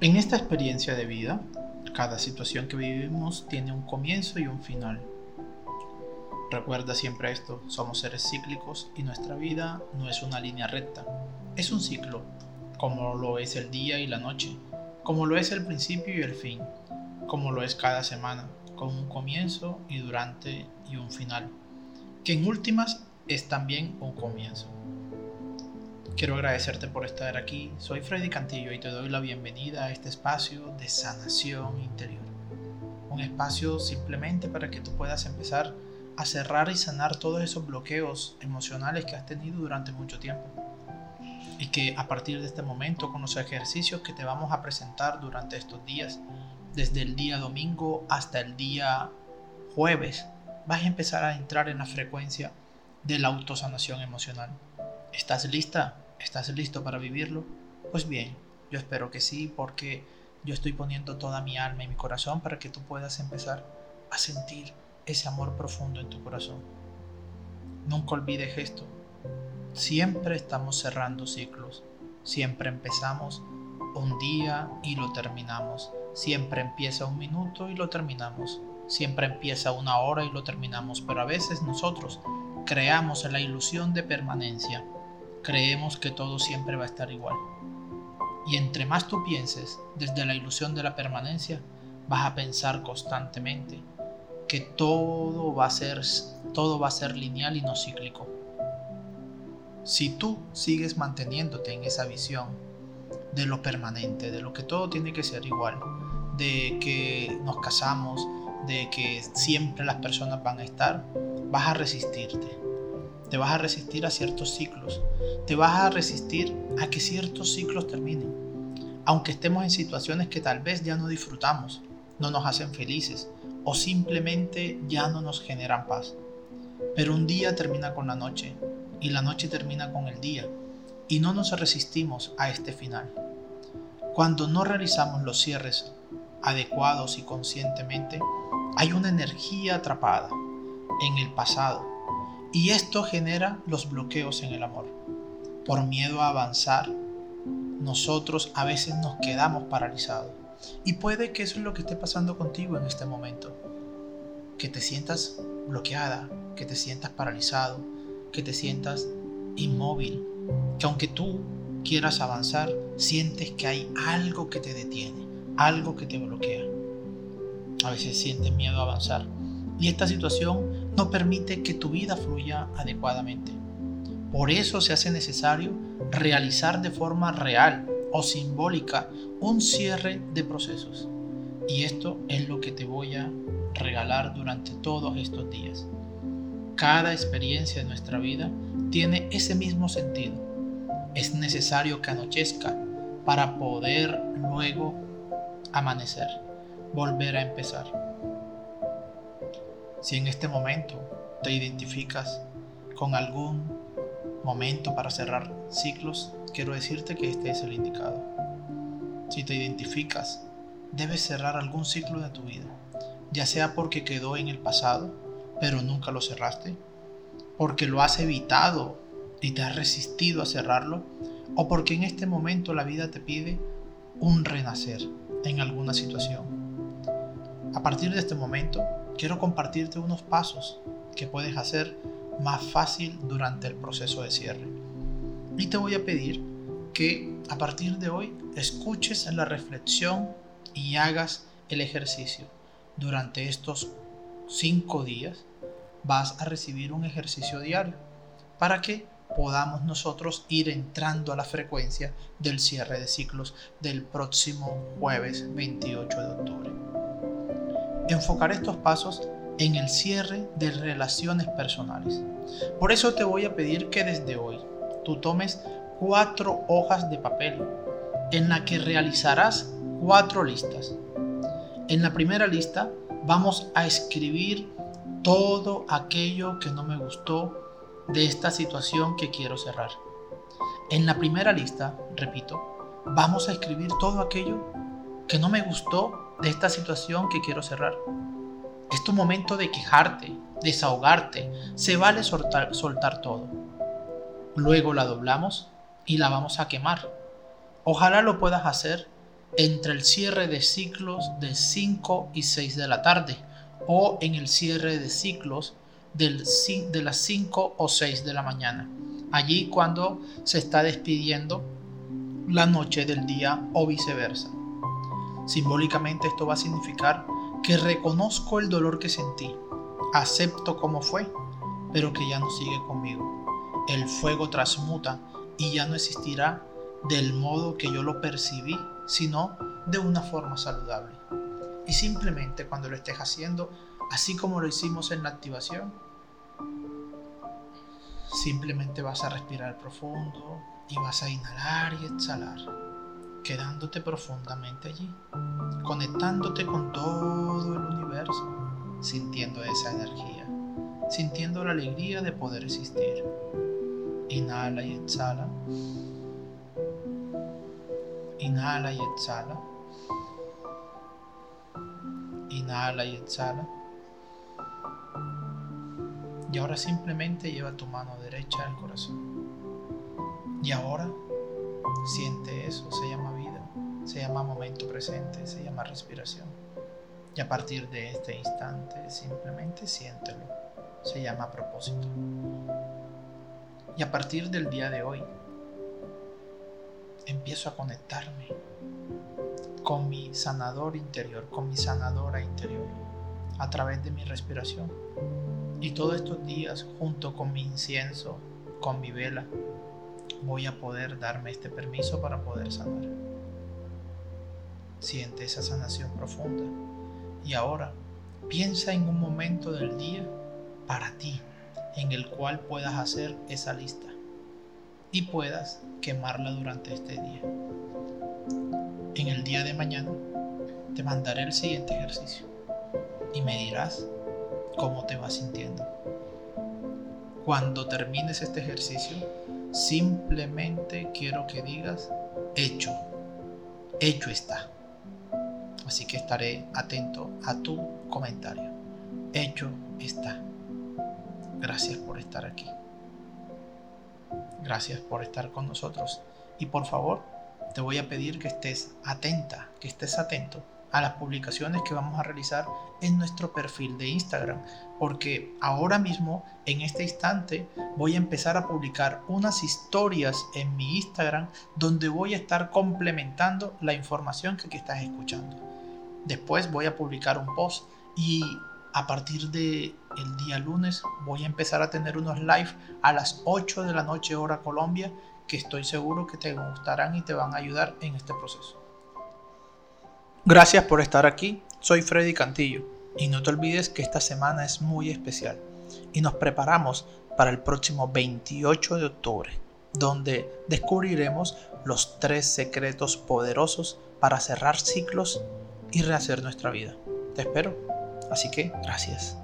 En esta experiencia de vida, cada situación que vivimos tiene un comienzo y un final. Recuerda siempre esto, somos seres cíclicos y nuestra vida no es una línea recta, es un ciclo, como lo es el día y la noche, como lo es el principio y el fin, como lo es cada semana, con un comienzo y durante y un final, que en últimas es también un comienzo. Quiero agradecerte por estar aquí. Soy Freddy Cantillo y te doy la bienvenida a este espacio de sanación interior. Un espacio simplemente para que tú puedas empezar a cerrar y sanar todos esos bloqueos emocionales que has tenido durante mucho tiempo. Y que a partir de este momento, con los ejercicios que te vamos a presentar durante estos días, desde el día domingo hasta el día jueves, vas a empezar a entrar en la frecuencia de la autosanación emocional. ¿Estás lista? ¿Estás listo para vivirlo? Pues bien, yo espero que sí, porque yo estoy poniendo toda mi alma y mi corazón para que tú puedas empezar a sentir ese amor profundo en tu corazón. Nunca olvides esto. Siempre estamos cerrando ciclos. Siempre empezamos un día y lo terminamos. Siempre empieza un minuto y lo terminamos. Siempre empieza una hora y lo terminamos. Pero a veces nosotros creamos la ilusión de permanencia creemos que todo siempre va a estar igual. Y entre más tú pienses desde la ilusión de la permanencia, vas a pensar constantemente que todo va a ser todo va a ser lineal y no cíclico. Si tú sigues manteniéndote en esa visión de lo permanente, de lo que todo tiene que ser igual, de que nos casamos, de que siempre las personas van a estar, vas a resistirte te vas a resistir a ciertos ciclos, te vas a resistir a que ciertos ciclos terminen, aunque estemos en situaciones que tal vez ya no disfrutamos, no nos hacen felices o simplemente ya no nos generan paz. Pero un día termina con la noche y la noche termina con el día y no nos resistimos a este final. Cuando no realizamos los cierres adecuados y conscientemente, hay una energía atrapada en el pasado y esto genera los bloqueos en el amor. Por miedo a avanzar, nosotros a veces nos quedamos paralizados. Y puede que eso es lo que esté pasando contigo en este momento. Que te sientas bloqueada, que te sientas paralizado, que te sientas inmóvil. Que aunque tú quieras avanzar, sientes que hay algo que te detiene, algo que te bloquea. A veces sientes miedo a avanzar. Y esta situación no permite que tu vida fluya adecuadamente. Por eso se hace necesario realizar de forma real o simbólica un cierre de procesos. Y esto es lo que te voy a regalar durante todos estos días. Cada experiencia de nuestra vida tiene ese mismo sentido. Es necesario que anochezca para poder luego amanecer, volver a empezar. Si en este momento te identificas con algún momento para cerrar ciclos, quiero decirte que este es el indicado. Si te identificas, debes cerrar algún ciclo de tu vida, ya sea porque quedó en el pasado, pero nunca lo cerraste, porque lo has evitado y te has resistido a cerrarlo, o porque en este momento la vida te pide un renacer en alguna situación. A partir de este momento, quiero compartirte unos pasos que puedes hacer más fácil durante el proceso de cierre. Y te voy a pedir que a partir de hoy escuches la reflexión y hagas el ejercicio. Durante estos cinco días vas a recibir un ejercicio diario para que podamos nosotros ir entrando a la frecuencia del cierre de ciclos del próximo jueves 28 de octubre enfocar estos pasos en el cierre de relaciones personales. Por eso te voy a pedir que desde hoy tú tomes cuatro hojas de papel en la que realizarás cuatro listas. En la primera lista vamos a escribir todo aquello que no me gustó de esta situación que quiero cerrar. En la primera lista, repito, vamos a escribir todo aquello que no me gustó de esta situación que quiero cerrar. Es tu momento de quejarte, desahogarte. Se vale soltar, todo. Luego la doblamos y la vamos a quemar. Ojalá lo puedas hacer entre el cierre de ciclos de 5 y 6 de la tarde o en el cierre de ciclos del, de las 5 o 6 de la mañana. Allí cuando se está despidiendo la noche del día o viceversa. Simbólicamente esto va a significar que reconozco el dolor que sentí, acepto como fue, pero que ya no sigue conmigo. El fuego transmuta y ya no existirá del modo que yo lo percibí, sino de una forma saludable. Y simplemente cuando lo estés haciendo, así como lo hicimos en la activación, simplemente vas a respirar profundo y vas a inhalar y exhalar, quedándote profundamente allí, conectándote con todo el universo, sintiendo esa energía, sintiendo la alegría de poder existir. Inhala y exhala. Inhala y exhala. Inhala y exhala. Y ahora simplemente lleva tu mano derecha al corazón. Y ahora siente eso, se llama vida, se llama momento presente, se llama respiración. Y a partir de este instante simplemente siéntelo, se llama propósito. Y a partir del día de hoy empiezo a conectarme con mi sanador interior, con mi sanadora interior, a través de mi respiración. Y todos estos días, junto con mi incienso, con mi vela, voy a poder darme este permiso para poder sanar. Siente esa sanación profunda. Y ahora, piensa en un momento del día para ti, en el cual puedas hacer esa lista y puedas quemarla durante este día. En el día de mañana te mandaré el siguiente ejercicio y me dirás cómo te vas sintiendo. Cuando termines este ejercicio, simplemente quiero que digas hecho, hecho está. Así que estaré atento a tu comentario. Hecho está. Gracias por estar aquí. Gracias por estar con nosotros. Y por favor, te voy a pedir que estés atenta, que estés atento a las publicaciones que vamos a realizar en nuestro perfil de Instagram, porque ahora mismo, en este instante, voy a empezar a publicar unas historias en mi Instagram donde voy a estar complementando la información que estás escuchando. Después voy a publicar un post y a partir de el día lunes voy a empezar a tener unos live a las 8 de la noche hora Colombia que estoy seguro que te gustarán y te van a ayudar en este proceso. Gracias por estar aquí, soy Freddy Cantillo y no te olvides que esta semana es muy especial y nos preparamos para el próximo 28 de octubre, donde descubriremos los tres secretos poderosos para cerrar ciclos y rehacer nuestra vida. Te espero. Así que gracias.